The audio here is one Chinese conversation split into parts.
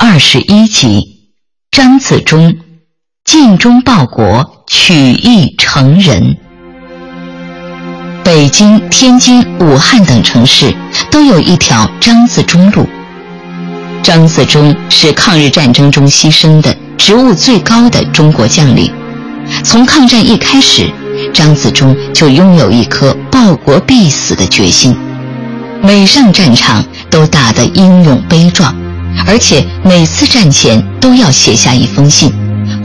二十一集，张自忠尽忠报国，取义成仁。北京、天津、武汉等城市都有一条张自忠路。张自忠是抗日战争中牺牲的职务最高的中国将领。从抗战一开始，张自忠就拥有一颗报国必死的决心，每上战场都打得英勇悲壮。而且每次战前都要写下一封信，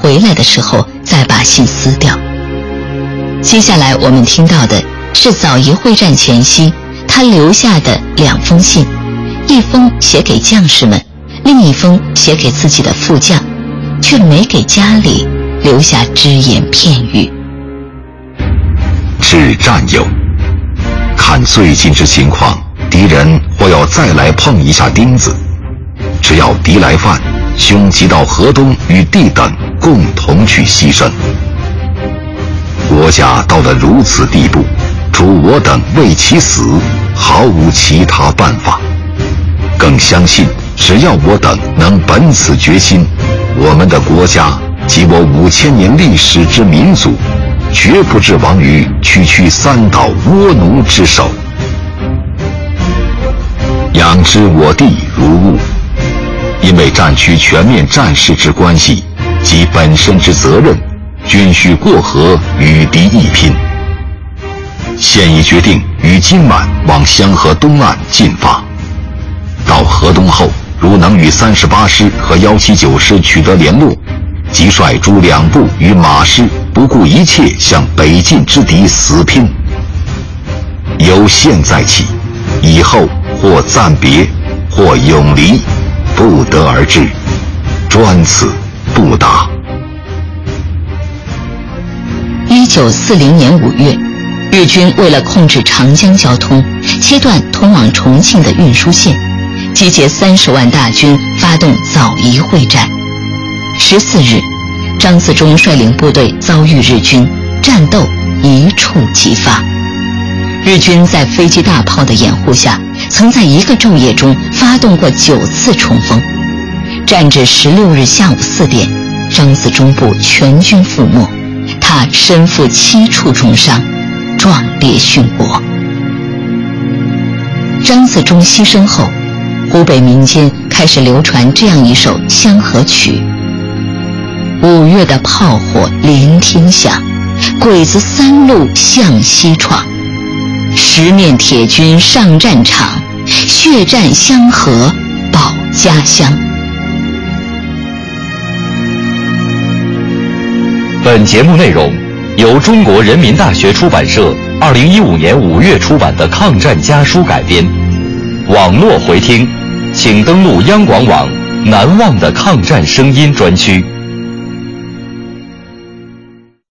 回来的时候再把信撕掉。接下来我们听到的是枣宜会战前夕他留下的两封信，一封写给将士们，另一封写给自己的副将，却没给家里留下只言片语。致战友，看最近之情况，敌人或要再来碰一下钉子。只要敌来犯，兄即到河东与弟等共同去牺牲。国家到了如此地步，除我等为其死，毫无其他办法。更相信，只要我等能本此决心，我们的国家及我五千年历史之民族，绝不至亡于区区三岛倭奴之手。养之我地如物。因为战区全面战事之关系及本身之责任，均需过河与敌一拼。现已决定于今晚往香河东岸进发。到河东后，如能与三十八师和幺七九师取得联络，即率诸两部与马师不顾一切向北进之敌死拼。由现在起，以后或暂别，或永离。得而至，专此不达。一九四零年五月，日军为了控制长江交通，切断通往重庆的运输线，集结三十万大军发动枣宜会战。十四日，张自忠率领部队遭遇日军，战斗一触即发。日军在飞机大炮的掩护下。曾在一个昼夜中发动过九次冲锋，战至十六日下午四点，张自忠部全军覆没，他身负七处重伤，壮烈殉国。张自忠牺牲后，湖北民间开始流传这样一首香河曲：五月的炮火连天响，鬼子三路向西闯。十面铁军上战场，血战香河保家乡。本节目内容由中国人民大学出版社二零一五年五月出版的《抗战家书》改编。网络回听，请登录央广网“难忘的抗战声音”专区。